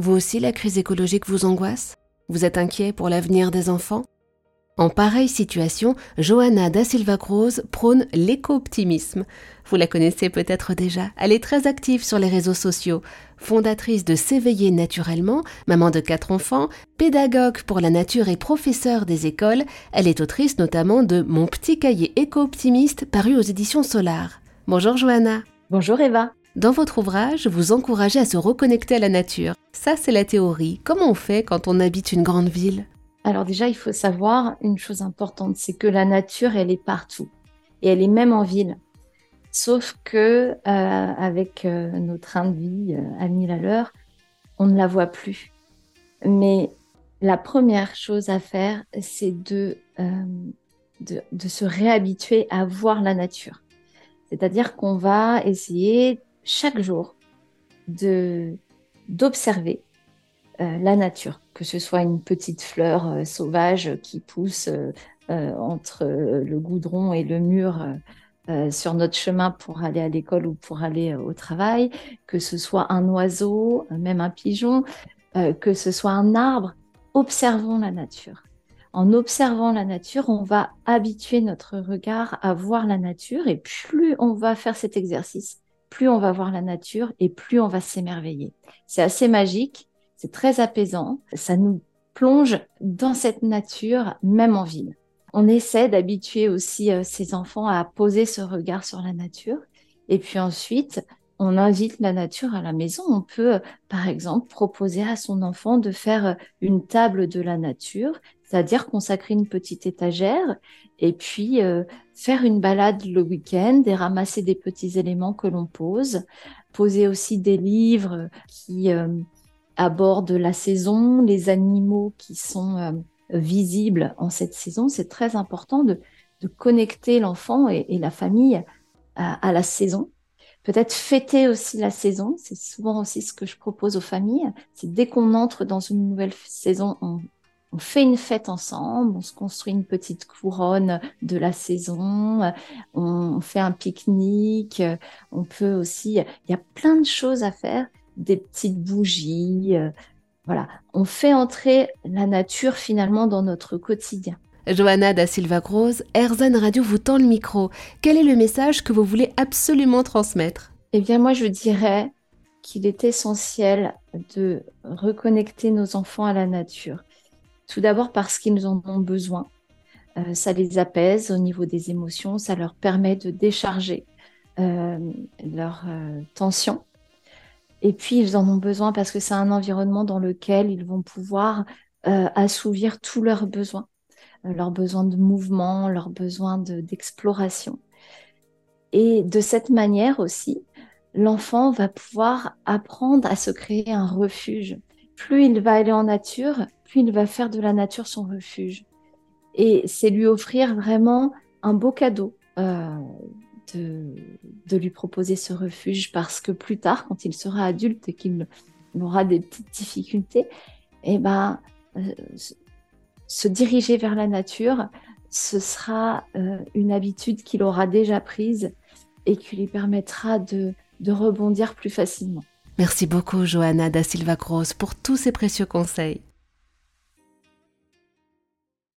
Vous aussi, la crise écologique vous angoisse? Vous êtes inquiet pour l'avenir des enfants? En pareille situation, Johanna da Silva Cruz prône l'éco-optimisme. Vous la connaissez peut-être déjà, elle est très active sur les réseaux sociaux. Fondatrice de S'éveiller naturellement, maman de quatre enfants, pédagogue pour la nature et professeure des écoles, elle est autrice notamment de Mon petit cahier éco-optimiste paru aux éditions Solar. Bonjour Johanna. Bonjour Eva. Dans votre ouvrage, vous encouragez à se reconnecter à la nature. Ça, c'est la théorie. Comment on fait quand on habite une grande ville? Alors déjà, il faut savoir une chose importante, c'est que la nature, elle est partout. Et elle est même en ville. Sauf que euh, avec euh, nos trains de vie euh, à mille à l'heure, on ne la voit plus. Mais la première chose à faire, c'est de, de, se réhabituer à voir la nature. C'est-à-dire qu'on va essayer chaque jour de d'observer la nature que ce soit une petite fleur euh, sauvage qui pousse euh, euh, entre le goudron et le mur sur notre chemin pour aller à l'école ou pour aller au travail, que ce soit un oiseau, même un pigeon, que ce soit un arbre, observons la nature. En observant la nature, on va habituer notre regard à voir la nature et plus on va faire cet exercice, plus on va voir la nature et plus on va s'émerveiller. C'est assez magique c'est très apaisant. Ça nous plonge dans cette nature, même en ville. On essaie d'habituer aussi euh, ces enfants à poser ce regard sur la nature. Et puis ensuite, on invite la nature à la maison. On peut, par exemple, proposer à son enfant de faire une table de la nature, c'est-à-dire consacrer une petite étagère et puis euh, faire une balade le week-end et ramasser des petits éléments que l'on pose. Poser aussi des livres qui euh, aborde la saison, les animaux qui sont euh, visibles en cette saison. C'est très important de, connecter l'enfant et, la famille à, la saison. Peut-être fêter aussi la saison. C'est souvent aussi ce que je propose aux familles. C'est dès qu'on entre dans une nouvelle saison, on, on fait une fête ensemble, on se construit une petite couronne de la saison, on fait un pique-nique, on peut aussi, il y a plein de choses à faire des petites bougies. Euh, voilà, on fait entrer la nature finalement dans notre quotidien. Johanna da Silva Gross, Erzan Radio vous tend le micro. Quel est le message que vous voulez absolument transmettre? Eh bien, moi, je dirais qu'il est essentiel de reconnecter nos enfants à la nature. Tout d'abord parce qu'ils en ont besoin. Euh, ça les apaise au niveau des émotions, ça leur permet de décharger euh, leur tension et puis, ils en ont besoin parce que c'est un environnement dans lequel ils vont pouvoir euh, assouvir tous leurs besoins, euh, leurs besoins de mouvement, leurs besoins d'exploration. et de cette manière aussi, l'enfant va pouvoir apprendre à se créer un refuge. Plus il va aller en nature, plus il va faire de la nature son refuge. Et c'est lui offrir vraiment un beau cadeau. Euh, de, lui proposer ce refuge parce que plus tard, quand il sera adulte et qu'il aura des petites difficultés, eh ben, euh, se diriger vers la nature, ce sera euh, une habitude qu'il aura déjà prise et qui lui permettra de, de rebondir plus facilement. Merci beaucoup, Johanna da Silva Cross, pour tous ces précieux conseils.